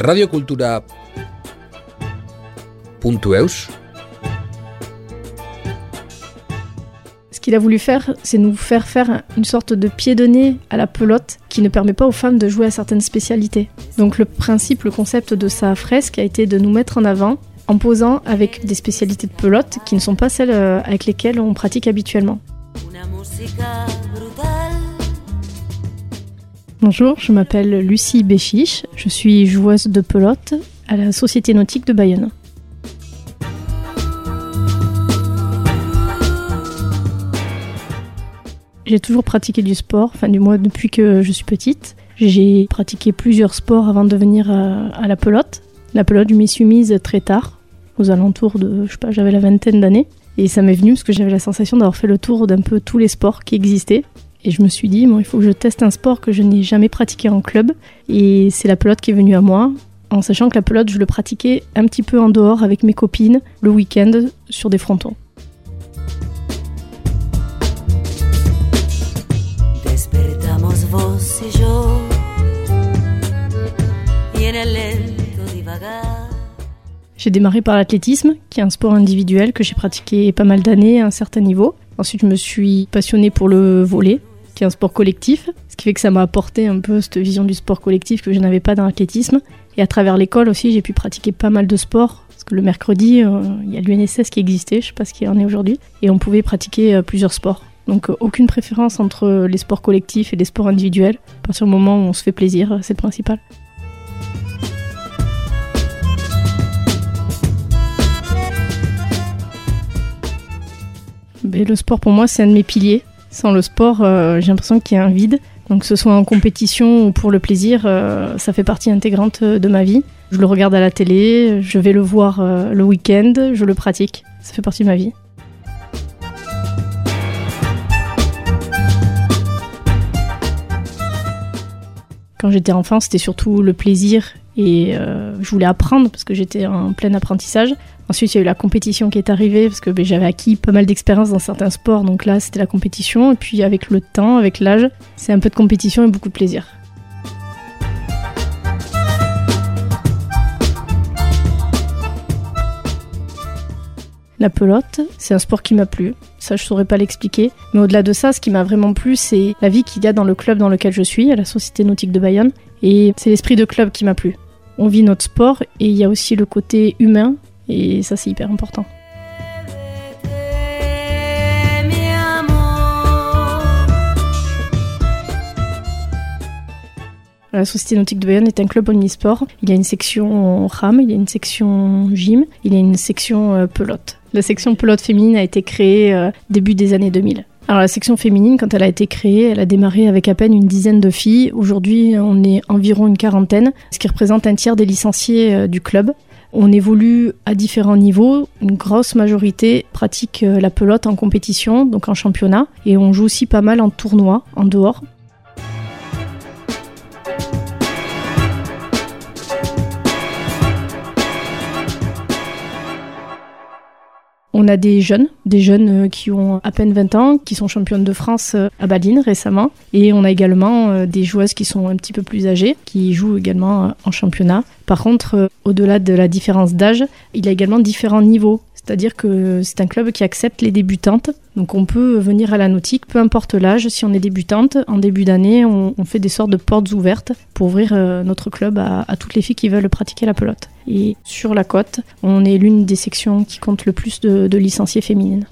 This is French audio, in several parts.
radiocultura.eus Ce qu'il a voulu faire, c'est nous faire faire une sorte de pied de nez à la pelote qui ne permet pas aux femmes de jouer à certaines spécialités. Donc le principe, le concept de sa fresque a été de nous mettre en avant en posant avec des spécialités de pelote qui ne sont pas celles euh, avec lesquelles on pratique habituellement. Bonjour, je m'appelle Lucie Béchiche, je suis joueuse de pelote à la Société nautique de Bayonne. J'ai toujours pratiqué du sport, enfin du moins depuis que je suis petite. J'ai pratiqué plusieurs sports avant de venir à, à la pelote. La pelote, je m'y suis mise très tard, aux alentours de, je sais pas, j'avais la vingtaine d'années. Et ça m'est venu parce que j'avais la sensation d'avoir fait le tour d'un peu tous les sports qui existaient. Et je me suis dit, bon, il faut que je teste un sport que je n'ai jamais pratiqué en club. Et c'est la pelote qui est venue à moi, en sachant que la pelote, je le pratiquais un petit peu en dehors avec mes copines, le week-end, sur des frontons. J'ai démarré par l'athlétisme, qui est un sport individuel que j'ai pratiqué pas mal d'années à un certain niveau. Ensuite, je me suis passionnée pour le volet, qui est un sport collectif, ce qui fait que ça m'a apporté un peu cette vision du sport collectif que je n'avais pas dans l'athlétisme. Et à travers l'école aussi, j'ai pu pratiquer pas mal de sports, parce que le mercredi, euh, il y a l'UNSS qui existait, je sais pas ce qu'il en est aujourd'hui, et on pouvait pratiquer euh, plusieurs sports. Donc euh, aucune préférence entre les sports collectifs et les sports individuels. À partir du moment où on se fait plaisir, c'est le principal. Mais le sport pour moi c'est un de mes piliers. Sans le sport, euh, j'ai l'impression qu'il y a un vide. Donc que ce soit en compétition ou pour le plaisir, euh, ça fait partie intégrante de ma vie. Je le regarde à la télé, je vais le voir euh, le week-end, je le pratique. Ça fait partie de ma vie. Quand j'étais enfant, c'était surtout le plaisir et je voulais apprendre parce que j'étais en plein apprentissage. Ensuite, il y a eu la compétition qui est arrivée parce que ben, j'avais acquis pas mal d'expérience dans certains sports. Donc là, c'était la compétition. Et puis avec le temps, avec l'âge, c'est un peu de compétition et beaucoup de plaisir. La pelote, c'est un sport qui m'a plu. Ça, je saurais pas l'expliquer. Mais au-delà de ça, ce qui m'a vraiment plu, c'est la vie qu'il y a dans le club dans lequel je suis, à la Société Nautique de Bayonne. Et c'est l'esprit de club qui m'a plu. On vit notre sport et il y a aussi le côté humain et ça, c'est hyper important. La Société Nautique de Bayonne est un club omnisport. Il y a une section RAM, il y a une section gym, il y a une section euh, pelote. La section pelote féminine a été créée euh, début des années 2000. Alors la section féminine, quand elle a été créée, elle a démarré avec à peine une dizaine de filles. Aujourd'hui, on est environ une quarantaine, ce qui représente un tiers des licenciés euh, du club. On évolue à différents niveaux. Une grosse majorité pratique euh, la pelote en compétition, donc en championnat. Et on joue aussi pas mal en tournoi, en dehors. On a des jeunes, des jeunes euh, qui ont à peine 20 ans, qui sont championnes de France euh, à Baline récemment. Et on a également des joueuses qui sont un petit peu plus âgées, qui jouent également en championnat. Par contre, euh, au-delà de la différence d'âge, il y a également différents niveaux. C'est-à-dire que c'est un club qui accepte les débutantes. Donc on peut venir à la nautique, peu importe l'âge, si on est débutante. En début d'année, on, fait des sortes de portes ouvertes pour ouvrir euh, notre club à, toutes les filles qui veulent pratiquer la pelote. Et sur la côte, on est l'une des sections qui compte le plus de, de licenciés féminines.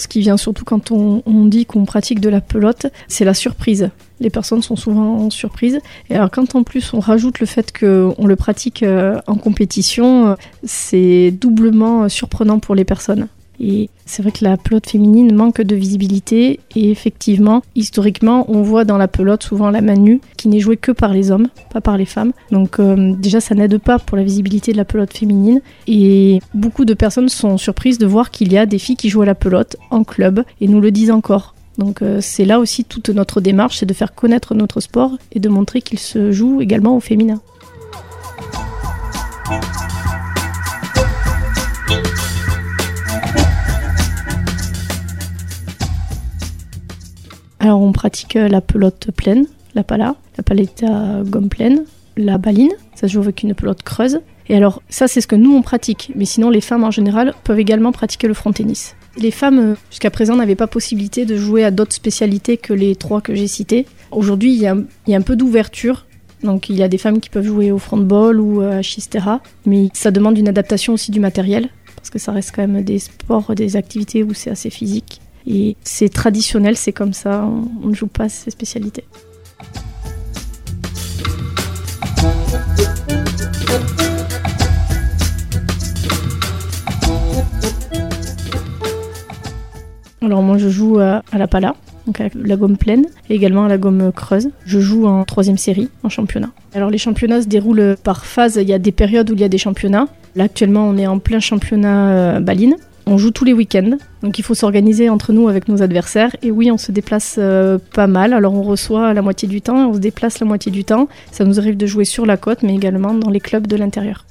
Ce qui vient surtout quand on, dit qu'on pratique de la pelote, c'est la surprise. Les personnes sont souvent surprises. Et alors quand en plus on rajoute le fait qu'on le pratique euh, en compétition, euh, c'est doublement surprenant pour les personnes. Et c'est vrai que la pelote féminine manque de visibilité et effectivement, historiquement, on voit dans la pelote souvent la main nue qui n'est jouée que par les hommes, pas par les femmes. Donc euh, déjà, ça n'aide pas pour la visibilité de la pelote féminine et beaucoup de personnes sont surprises de voir qu'il y a des filles qui jouent à la pelote en club et nous le disent encore. Donc euh, c'est là aussi toute notre démarche, c'est de faire connaître notre sport et de montrer qu'il se joue également au féminin. Alors on pratique la pelote pleine, la pala, la paletta gomme pleine, la baline, ça se joue avec une pelote creuse. Et alors ça c'est ce que nous on pratique, mais sinon les femmes en général peuvent également pratiquer le front tennis. Les femmes jusqu'à présent n'avaient pas possibilité de jouer à d'autres spécialités que les trois que j'ai citées. Aujourd'hui il y, a un peu d'ouverture, donc il y a des femmes qui peuvent jouer au frontball ou à Chistera, mais ça demande une adaptation aussi du matériel, parce que ça reste quand même des sports, des activités où c'est assez physique. Et c'est traditionnel, c'est comme ça, on ne joue pas ces spécialités. Alors moi je joue à, la pala, donc avec la gomme pleine, et également à la gomme creuse. Je joue en troisième série, en championnat. Alors les championnats se déroulent par phase, il y a des périodes où il y a des championnats. Là actuellement on est en plein championnat euh, baline. On joue tous les week-ends, donc il faut s'organiser entre nous avec nos adversaires. Et oui, on se déplace euh, pas mal. Alors on reçoit la moitié du temps, on se déplace la moitié du temps. Ça nous arrive de jouer sur la côte, mais également dans les clubs de l'intérieur.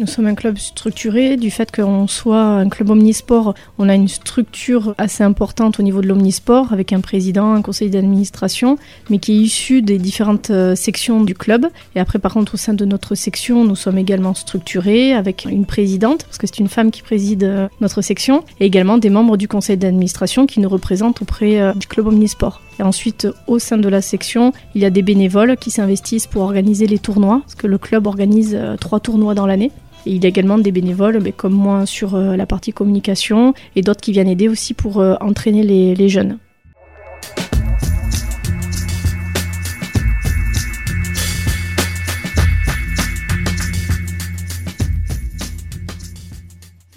Nous sommes un club structuré. Du fait qu'on soit un club omnisport, on a une structure assez importante au niveau de l'omnisport, avec un président, un conseil d'administration, mais qui est issu des différentes euh, sections du club. Et après, par contre, au sein de notre section, nous sommes également structurés, avec une présidente, parce que c'est une femme qui préside euh, notre section, et également des membres du conseil d'administration qui nous représentent auprès euh, du club omnisport. Et ensuite, au sein de la section, il y a des bénévoles qui s'investissent pour organiser les tournois, parce que le club organise trois tournois dans l'année il y a également des bénévoles, mais comme moi sur euh, la partie communication, et d'autres qui viennent aider aussi pour euh, entraîner les jeunes.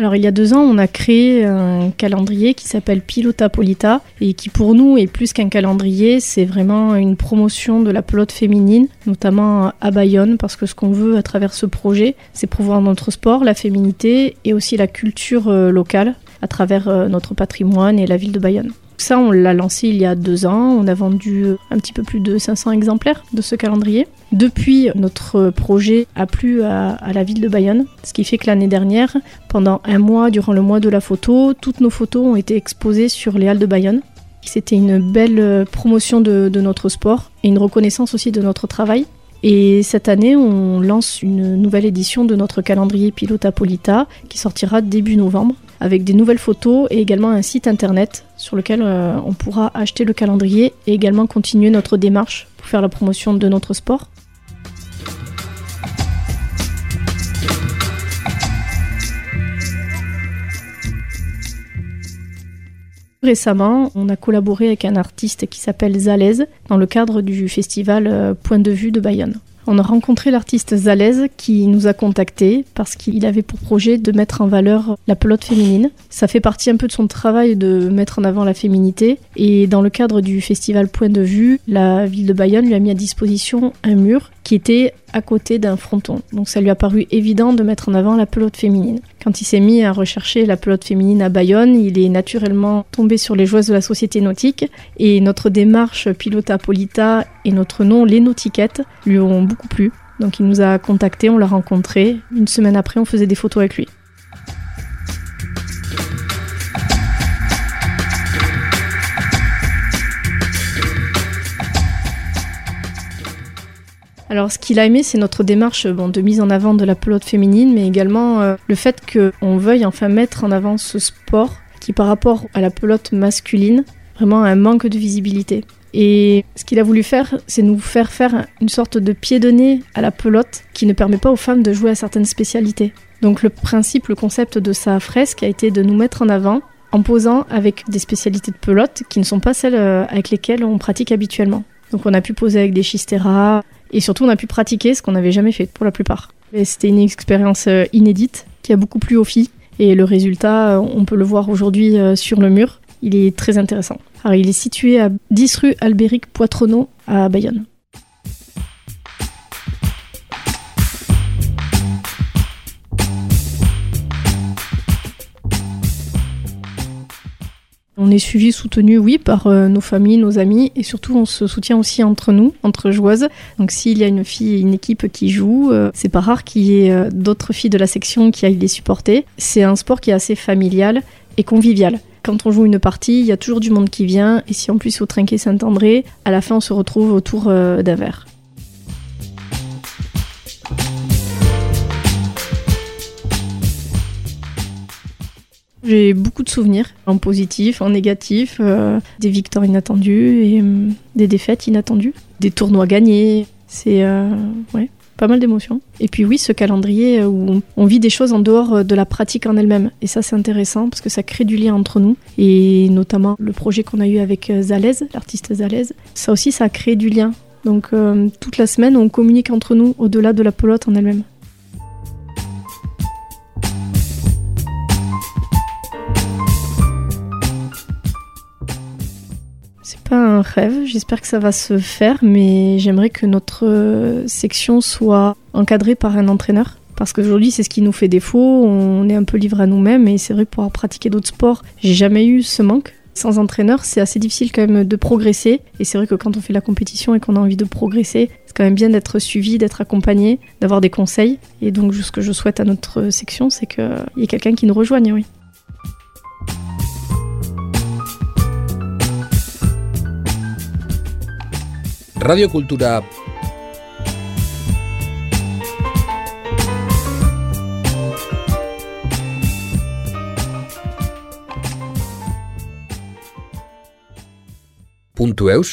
Alors il y a deux ans, on a créé un calendrier qui s'appelle Pilota Polita et qui pour nous est plus qu'un calendrier, c'est vraiment une promotion de la pelote féminine, notamment à Bayonne, parce que ce qu'on veut à travers ce projet, c'est promouvoir notre sport, la féminité et aussi la culture euh, locale à travers euh, notre patrimoine et la ville de Bayonne. Ça, on l'a lancé il y a deux ans. On a vendu un petit peu plus de 500 exemplaires de ce calendrier. Depuis, notre projet a plu à, la ville de Bayonne, ce qui fait que l'année dernière, pendant un mois, durant le mois de la photo, toutes nos photos ont été exposées sur les halles de Bayonne. C'était une belle promotion de, de notre sport et une reconnaissance aussi de notre travail. Et cette année, on lance une nouvelle édition de notre calendrier Pilota Polita qui sortira début novembre avec des nouvelles photos et également un site internet sur lequel euh, on pourra acheter le calendrier et également continuer notre démarche pour faire la promotion de notre sport. Récemment, on a collaboré avec un artiste qui s'appelle Zalez dans le cadre du festival euh, Point de vue de Bayonne. On a rencontré l'artiste Zalez qui nous a contactés parce qu'il avait pour projet de mettre en valeur la pelote féminine. Ça fait partie un peu de son travail de mettre en avant la féminité. Et dans le cadre du festival Point de Vue, la ville de Bayonne lui a mis à disposition un mur qui était à côté d'un fronton. Donc ça lui a paru évident de mettre en avant la pelote féminine. Quand il s'est mis à rechercher la pelote féminine à Bayonne, il est naturellement tombé sur les joueuses de la société nautique et notre démarche Pilota Polita et notre nom Les Nautiquettes lui ont beaucoup plu. Donc il nous a contactés, on l'a rencontré. Une semaine après, on faisait des photos avec lui. Alors, ce qu'il a aimé, c'est notre démarche bon, de mise en avant de la pelote féminine, mais également euh, le fait qu'on veuille enfin mettre en avant ce sport qui, par rapport à la pelote masculine, vraiment a un manque de visibilité. Et ce qu'il a voulu faire, c'est nous faire faire une sorte de pied de nez à la pelote qui ne permet pas aux femmes de jouer à certaines spécialités. Donc le principe, le concept de sa fresque a été de nous mettre en avant en posant avec des spécialités de pelote qui ne sont pas celles euh, avec lesquelles on pratique habituellement. Donc on a pu poser avec des chisteras, et surtout, on a pu pratiquer ce qu'on n'avait jamais fait pour la plupart. C'était une expérience euh, inédite qui a beaucoup plu aux filles. Et le résultat, euh, on peut le voir aujourd'hui euh, sur le mur. Il est très intéressant. Alors, il est situé à 10 rue Albéric Poitronneau à Bayonne. On est suivi, soutenu, oui, par euh, nos familles, nos amis, et surtout on se soutient aussi entre nous, entre joueuses. Donc s'il y a une fille, une équipe qui joue, euh, c'est pas rare qu'il y ait euh, d'autres filles de la section qui aillent les supporter. C'est un sport qui est assez familial et convivial. Quand on joue une partie, il y a toujours du monde qui vient, et si en plus au Trinquet Saint-André, à la fin on se retrouve autour d'un verre. J'ai beaucoup de souvenirs, en positif, en négatif, euh, des victoires inattendues et euh, des défaites inattendues, des tournois gagnés. C'est euh, ouais, pas mal d'émotions. Et puis oui, ce calendrier où on vit des choses en dehors de la pratique en elle-même. Et ça, c'est intéressant parce que ça crée du lien entre nous. Et notamment le projet qu'on a eu avec Zalez, l'artiste Zalez, ça aussi, ça a créé du lien. Donc toute la semaine, on communique entre nous au-delà de la pelote en elle-même. Pas un rêve, j'espère que ça va se faire, mais j'aimerais que notre euh, section soit encadrée par un entraîneur. Parce qu'aujourd'hui, c'est ce qui nous fait défaut, on est un peu livré à nous-mêmes, et c'est vrai que pour pratiquer d'autres sports, j'ai jamais eu ce manque. Sans entraîneur, c'est assez difficile quand même de progresser. Et c'est vrai que quand on fait la compétition et qu'on a envie de progresser, c'est quand même bien d'être suivi, d'être accompagné, d'avoir des conseils. Et donc, ce que je souhaite à notre section, c'est qu'il y ait quelqu'un qui nous rejoigne, oui. Radio Cultura. Punto eus